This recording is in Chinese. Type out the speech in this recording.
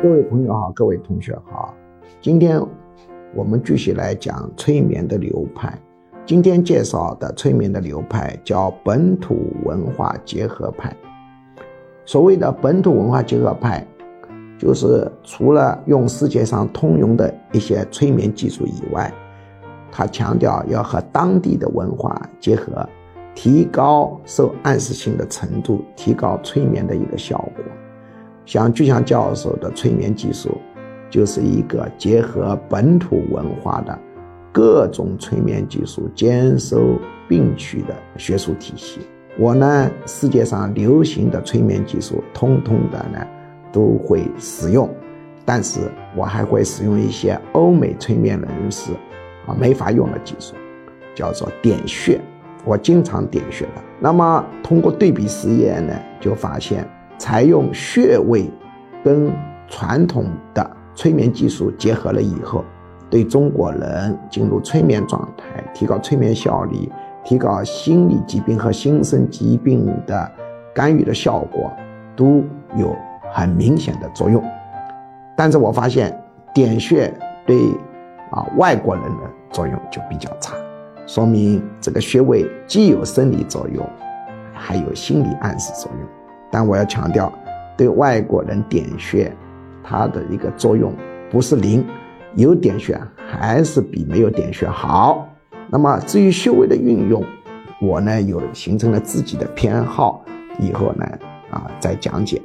各位朋友好，各位同学好，今天我们继续来讲催眠的流派。今天介绍的催眠的流派叫本土文化结合派。所谓的本土文化结合派，就是除了用世界上通用的一些催眠技术以外，他强调要和当地的文化结合，提高受暗示性的程度，提高催眠的一个效果。像巨强教授的催眠技术，就是一个结合本土文化的各种催眠技术兼收并取的学术体系。我呢，世界上流行的催眠技术，通通的呢都会使用，但是我还会使用一些欧美催眠人士啊没法用的技术，叫做点穴。我经常点穴的。那么通过对比实验呢，就发现。采用穴位跟传统的催眠技术结合了以后，对中国人进入催眠状态、提高催眠效率、提高心理疾病和心身疾病的干预的效果，都有很明显的作用。但是我发现点穴对啊外国人的作用就比较差，说明这个穴位既有生理作用，还有心理暗示作用。但我要强调，对外国人点穴，它的一个作用不是零，有点穴还是比没有点穴好。那么至于穴位的运用，我呢有形成了自己的偏好，以后呢啊再讲解。